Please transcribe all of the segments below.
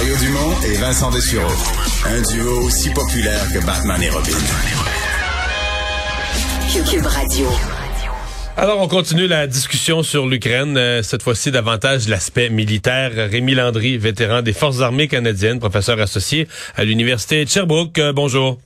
Mario Dumont et Vincent Dessureau. Un duo aussi populaire que Batman et Robin. Cube Radio. Alors, on continue la discussion sur l'Ukraine, euh, cette fois-ci davantage l'aspect militaire. Rémi Landry, vétéran des Forces armées canadiennes, professeur associé à l'Université de Sherbrooke. Euh, bonjour.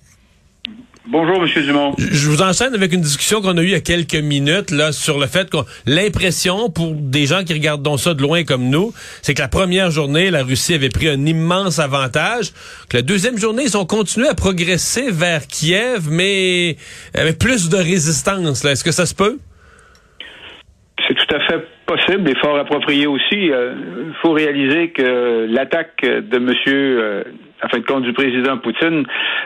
Bonjour, Monsieur Dumont. Je vous enchaîne avec une discussion qu'on a eue il y a quelques minutes là sur le fait que l'impression pour des gens qui regardent donc ça de loin comme nous, c'est que la première journée, la Russie avait pris un immense avantage, que la deuxième journée, ils ont continué à progresser vers Kiev, mais avec plus de résistance. Est-ce que ça se peut? C'est tout à fait possible et fort approprié aussi. Il euh, faut réaliser que l'attaque de euh, en fin de compte, du président Poutine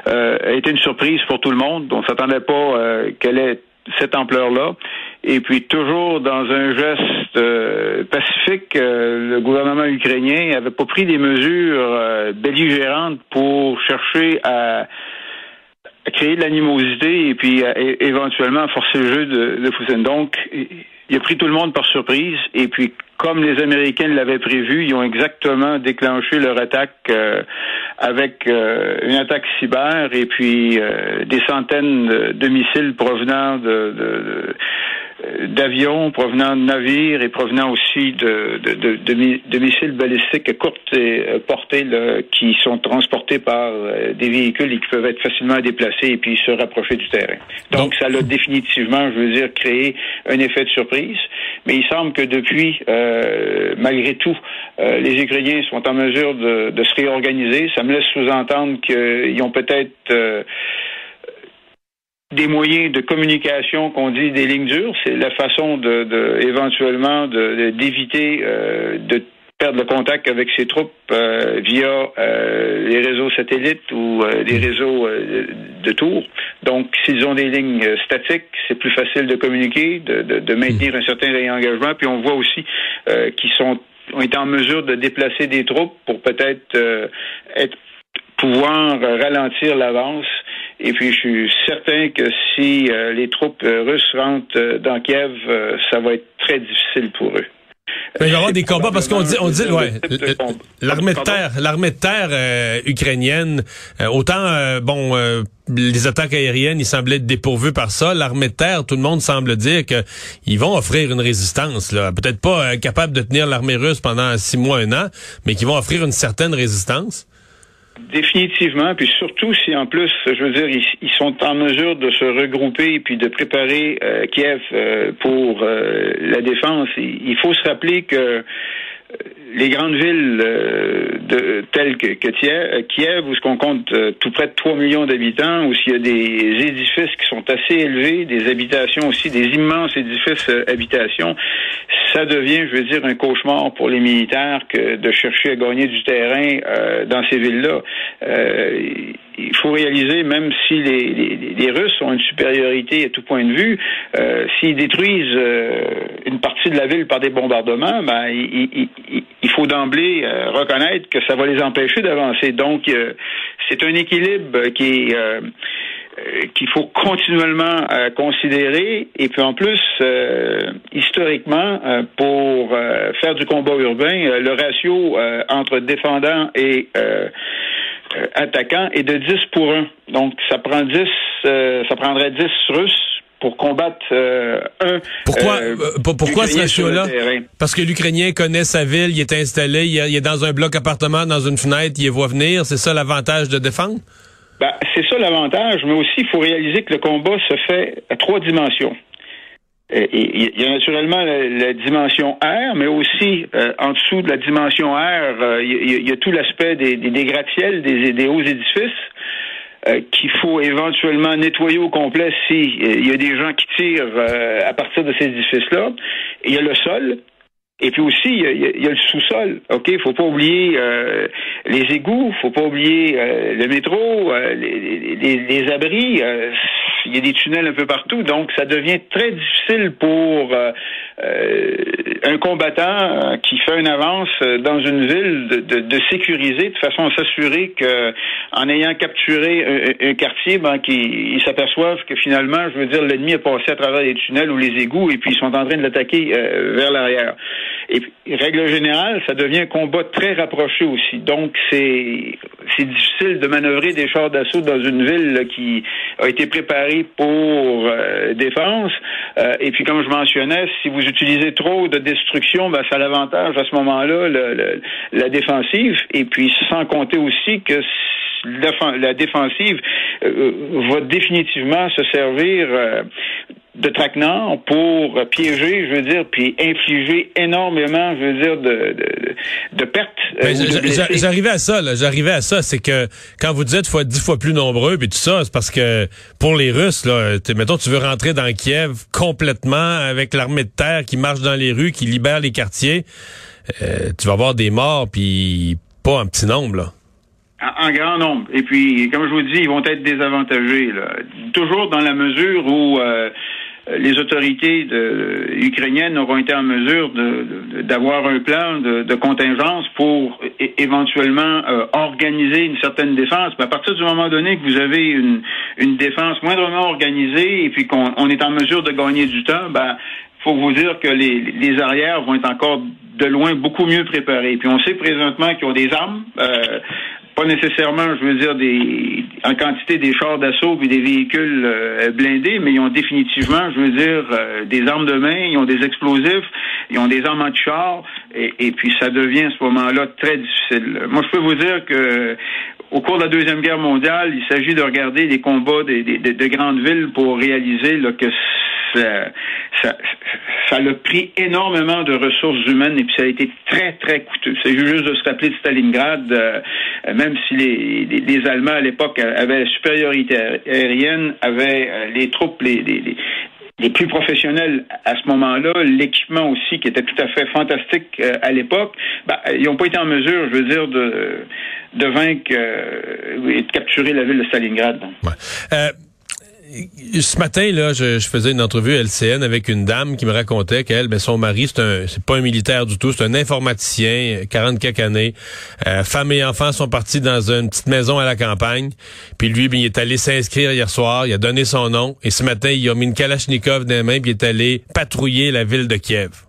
euh, a été une surprise pour tout le monde. On ne s'attendait pas qu'elle ait cette ampleur-là. Et puis toujours dans un geste pacifique, le gouvernement ukrainien n'avait pas pris des mesures belligérantes pour chercher à créer de l'animosité et puis éventuellement forcer le jeu de, de Poutine. Donc, il a pris tout le monde par surprise. Et puis comme les Américains l'avaient prévu, ils ont exactement déclenché leur attaque euh, avec euh, une attaque cyber et puis euh, des centaines de, missiles provenant de, de d'avions provenant de navires et provenant aussi de, de, de, missiles balistiques à courte euh, portée qui sont transportés par euh, des véhicules et qui peuvent être facilement déplacés et puis se rapprocher du terrain. Donc, ça l'a définitivement, je veux dire, créé un effet de surprise. Mais il semble que depuis, euh, malgré tout, les Ukrainiens sont en mesure de, de, se réorganiser. Ça me laisse sous-entendre qu'ils ont peut-être des moyens de communication qu'on dit des lignes dures, c'est la façon de, de éventuellement de, d'éviter euh, de perdre le contact avec ses troupes euh, via euh, les réseaux satellites ou les réseaux de tours. Donc, s'ils ont des lignes statiques, c'est plus facile de communiquer, de, de, de maintenir un certain réengagement. Puis on voit aussi qu'ils sont ont été en mesure de déplacer des troupes pour peut-être être pouvoir ralentir l'avance et puis, je suis certain que si euh, les troupes euh, russes rentrent euh, dans Kiev, ça va être très difficile pour eux. il va y avoir des combats parce qu'on dit, on dit, ouais, l'armée de terre, l'armée de terre ukrainienne, autant bon, les attaques aériennes, ils semblaient être dépourvus par ça. L'armée de terre, tout le monde semble dire que ils vont offrir une résistance, là, peut-être pas capable de tenir l'armée russe pendant six mois, un an, mais qui vont offrir une certaine résistance. Définitivement, puis surtout si en plus, je veux dire, ils, sont en mesure de se regrouper puis de préparer euh, Kiev euh, pour euh, la défense. Il, faut se rappeler que les grandes villes de, telles que, Kiev, où ce qu'on compte tout près de 3 millions d'habitants, où s'il y a des édifices qui sont assez élevés, des habitations aussi, des immenses édifices habitations, ça devient, je veux dire, un cauchemar pour les militaires que de chercher à gagner du terrain euh, dans ces villes-là. Euh, il faut réaliser, même si les, les, Russes ont une supériorité à tout point de vue, euh, s'ils détruisent une partie de la ville par des bombardements, ben, il, il faut d'emblée reconnaître que ça va les empêcher d'avancer. Donc, c'est un équilibre qui est euh, qu'il faut continuellement euh, considérer. Et puis en plus, euh, historiquement, pour faire du combat urbain, le ratio entre défendants et attaquants est de 10 pour 1. Donc ça prend 10, ça prendrait 10 Russes pour combattre un. Pourquoi, pourquoi ce ratio-là? Parce que l'Ukrainien connaît sa ville, il est installé, il est dans un bloc appartement, dans une fenêtre, il voit venir. C'est ça l'avantage de défendre? Ben, c'est ça l'avantage, mais aussi il faut réaliser que le combat se fait à trois dimensions. Euh, il y a naturellement la, dimension air, mais aussi euh, en dessous de la dimension air, euh, il, y a, tout l'aspect des, des, gratte-ciels, des, hauts édifices qu'il faut éventuellement nettoyer au complet s'il il y a des gens qui tirent à partir de ces édifices-là. Il y a le sol, et puis aussi, il y a, le sous-sol. OK, il faut pas oublier euh, les égouts, faut pas oublier euh, le métro, euh, les, abris. Il y a des tunnels un peu partout, donc ça devient très difficile pour euh, euh, un combattant qui fait une avance dans une ville de, sécuriser de façon à s'assurer que, en ayant capturé un, quartier, ben, s'aperçoivent que finalement, je veux dire, l'ennemi est passé à travers les tunnels ou les égouts et puis ils sont en train de l'attaquer vers l'arrière. Et puis, règle générale, ça devient un combat très rapproché aussi. Donc, c'est difficile de manœuvrer des chars d'assaut dans une ville qui a été préparée pour euh, défense. Euh, et puis, comme je mentionnais, si vous utilisez trop de destruction, ben, ça l'avantage à ce moment-là la défensive. Et puis, sans compter aussi que la défensive euh, va définitivement se servir de traquenard pour piéger, je veux dire, puis infliger énormément, je veux dire, de, de, de pertes. Euh, j'arrivais à ça, là. J'arrivais à ça. C'est que quand vous dites faut être dix fois plus nombreux, puis tout ça, c'est parce que pour les Russes, là, mettons, tu veux rentrer dans Kiev complètement avec l'armée de terre qui marche dans les rues, qui libère les quartiers, euh, tu vas avoir des morts, puis pas un petit nombre, là. En, grand nombre. Et puis, comme je vous dis, ils vont être désavantagés. Là. Toujours dans la mesure où euh, les autorités de, ukrainiennes auront été en mesure d'avoir un plan de, contingence pour éventuellement euh, organiser une certaine défense. Mais à partir du moment donné que vous avez une, défense moindrement organisée et puis qu'on est en mesure de gagner du temps, ben faut vous dire que les, arrières vont être encore de loin beaucoup mieux préparés. Puis on sait présentement qu'ils ont des armes. Euh, pas nécessairement, je veux dire, des en quantité des chars d'assaut et des véhicules euh, blindés, mais ils ont définitivement, je veux dire, euh, des armes de main, ils ont des explosifs, ils ont des armes anti-chars, et, et puis ça devient à ce moment-là très difficile. Moi, je peux vous dire que au cours de la Deuxième Guerre mondiale, il s'agit de regarder les combats des, de grandes villes pour réaliser là, que ça, ça, ça a pris énormément de ressources humaines et puis ça a été très, très coûteux. C'est juste de se rappeler de Stalingrad, euh, même si les, les, Allemands à l'époque avaient la supériorité aérienne, avaient euh, les troupes, les, les, les plus professionnels à ce moment-là, l'équipement aussi qui était tout à fait fantastique euh, à l'époque, ben, ils n'ont pas été en mesure, je veux dire, de, de vaincre et de capturer la ville de Stalingrad. Ouais ce matin, là, je, faisais une entrevue LCN avec une dame qui me racontait qu'elle, ben, son mari, c'est un, c'est pas un militaire du tout, c'est un informaticien, 40 quelques années. Euh, femme et enfants sont partis dans une petite maison à la campagne. Puis lui, ben, il est allé s'inscrire hier soir, il a donné son nom. Et ce matin, il a mis une Kalachnikov dans les mains, puis il est allé patrouiller la ville de Kiev.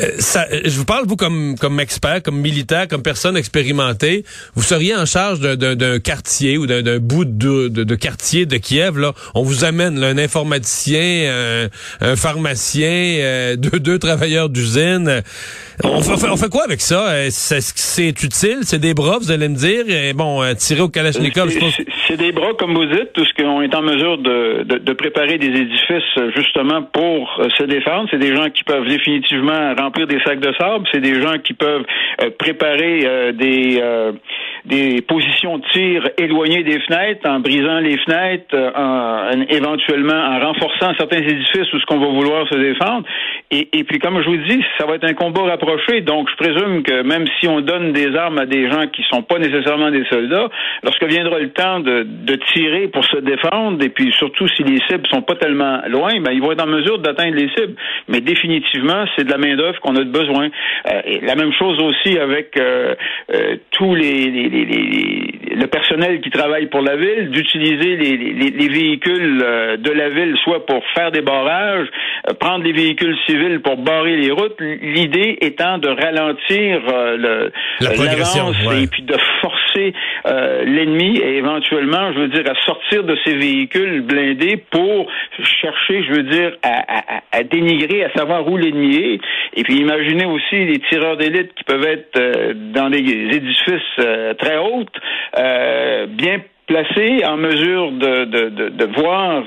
Euh, ça, euh, je vous parle, vous, comme, comme expert, comme militaire, comme personne expérimentée, vous seriez en charge d'un quartier ou d'un bout de, de, quartier de Kiev. Là. On vous amène un informaticien, un, pharmacien, euh, deux, deux travailleurs d'usine. On fait, on fait quoi avec ça? C'est utile? C'est des bras, vous allez me dire? Et bon, tirer au Kalachnikov, je pense... C'est des bras, comme vous dites, tout ce qu'on est en mesure de, de, préparer des édifices justement pour se défendre. C'est des gens qui peuvent définitivement remplir des sacs de sable, c'est des gens qui peuvent euh, préparer euh, des euh, des positions de tir éloignées des fenêtres, en brisant les fenêtres, en, éventuellement en renforçant certains édifices où ce qu'on va vouloir se défendre. Et, puis, comme je vous dis, ça va être un combat rapproché. Donc, je présume que même si on donne des armes à des gens qui sont pas nécessairement des soldats, lorsque viendra le temps de, de tirer pour se défendre, et puis surtout si les cibles sont pas tellement loin, ben, ils vont être en mesure d'atteindre les cibles. Mais définitivement, c'est de la main d'œuvre qu'on a besoin. Euh, la même chose aussi avec euh, euh, le personnel qui travaille pour la ville, d'utiliser les, véhicules de la ville, soit pour faire des barrages, prendre les véhicules civils pour barrer les routes. L'idée étant de ralentir le, l'avance et puis de forcer l'ennemi et éventuellement, je veux dire, à sortir de ces véhicules blindés pour chercher, je veux dire, à, à, à dénigrer, à savoir où l'ennemi est. Et puis imaginez aussi les tireurs d'élite qui peuvent être euh, dans des édifices euh, très hauts, euh, bien placés, en mesure de, de, de, de voir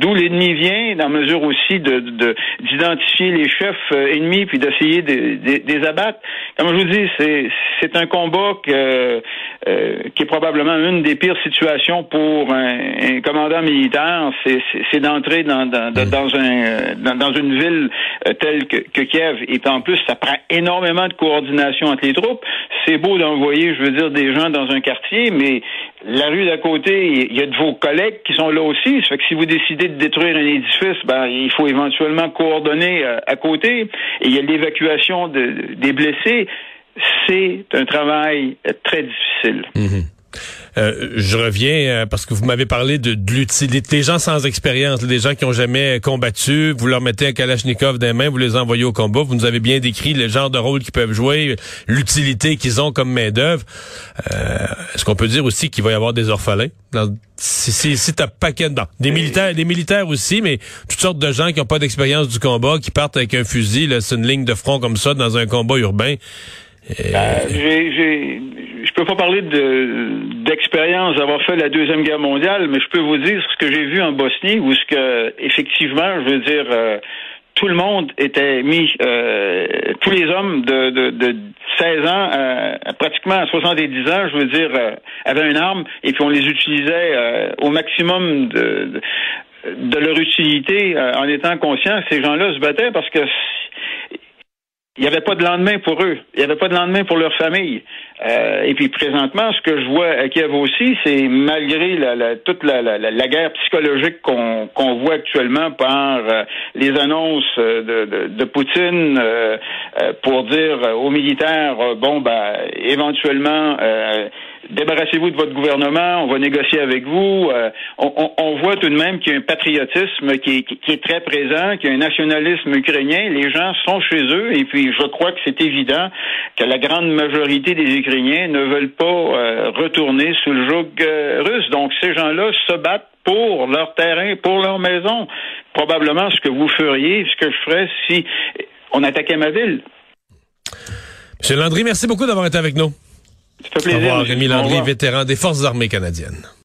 d'où l'ennemi vient, en mesure aussi de d'identifier les chefs ennemis puis d'essayer de, des abattre. Comme je vous dis, c'est c'est un combat que, qui est probablement une des pires situations pour un, commandant militaire. C'est d'entrer dans dans, dans un dans, dans une ville telle que, que Kiev. Et en plus, ça prend énormément de coordination entre les troupes. C'est beau d'envoyer, je veux dire, des gens dans un quartier, mais la rue d'à côté, il y a de vos collègues qui sont là aussi. Ça fait que si vous décidez de détruire un édifice, ben il faut éventuellement coordonner euh, à côté. Et il y a l'évacuation de, des blessés. C'est un travail très difficile. Mhm. Euh, je reviens euh, parce que vous m'avez parlé de, de l'utilité des gens sans expérience, des gens qui ont jamais combattu. Vous leur mettez un kalachnikov des mains, vous les envoyez au combat. Vous nous avez bien décrit le genre de rôle qu'ils peuvent jouer, l'utilité qu'ils ont comme main d'œuvre. Euh, Est-ce qu'on peut dire aussi qu'il va y avoir des orphelins? Si, si, si t'as paquet dedans. Des militaires, des militaires aussi, mais toutes sortes de gens qui n'ont pas d'expérience du combat, qui partent avec un fusil, c'est une ligne de front comme ça dans un combat urbain. Euh, j'ai je peux pas parler de d'expérience d'avoir fait la deuxième guerre mondiale, mais je peux vous dire ce que j'ai vu en Bosnie, où ce que effectivement, je veux dire, euh, tout le monde était mis, euh, tous les hommes de, de, de 16 ans, euh, pratiquement à 70 ans, je veux dire, avaient une arme et puis on les utilisait au maximum de, de leur utilité en étant conscients. Ces gens-là se battaient parce que il n'y avait pas de lendemain pour eux. Il n'y avait pas de lendemain pour leur famille. Euh, et puis présentement, ce que je vois à Kiev aussi, c'est malgré la, toute la, la, guerre psychologique qu'on voit actuellement par euh, les annonces de, de, de Poutine euh, pour dire aux militaires, bon, ben, éventuellement, débarrassez-vous de votre gouvernement, on va négocier avec vous. On, on, voit tout de même qu'il y a un patriotisme qui est, qui est très présent, qu'il y a un nationalisme ukrainien. Les gens sont chez eux et puis je crois que c'est évident que la grande majorité des Ukrainiens ne veulent pas euh, retourner sous le joug euh, russe. Donc ces gens-là se battent pour leur terrain, pour leur maison. Probablement ce que vous feriez, ce que je ferais si on attaquait ma ville. Monsieur Landry, merci beaucoup d'avoir été avec nous. Ça fait plaisir. Au revoir, Rémi Landry, vétéran des Forces armées canadiennes.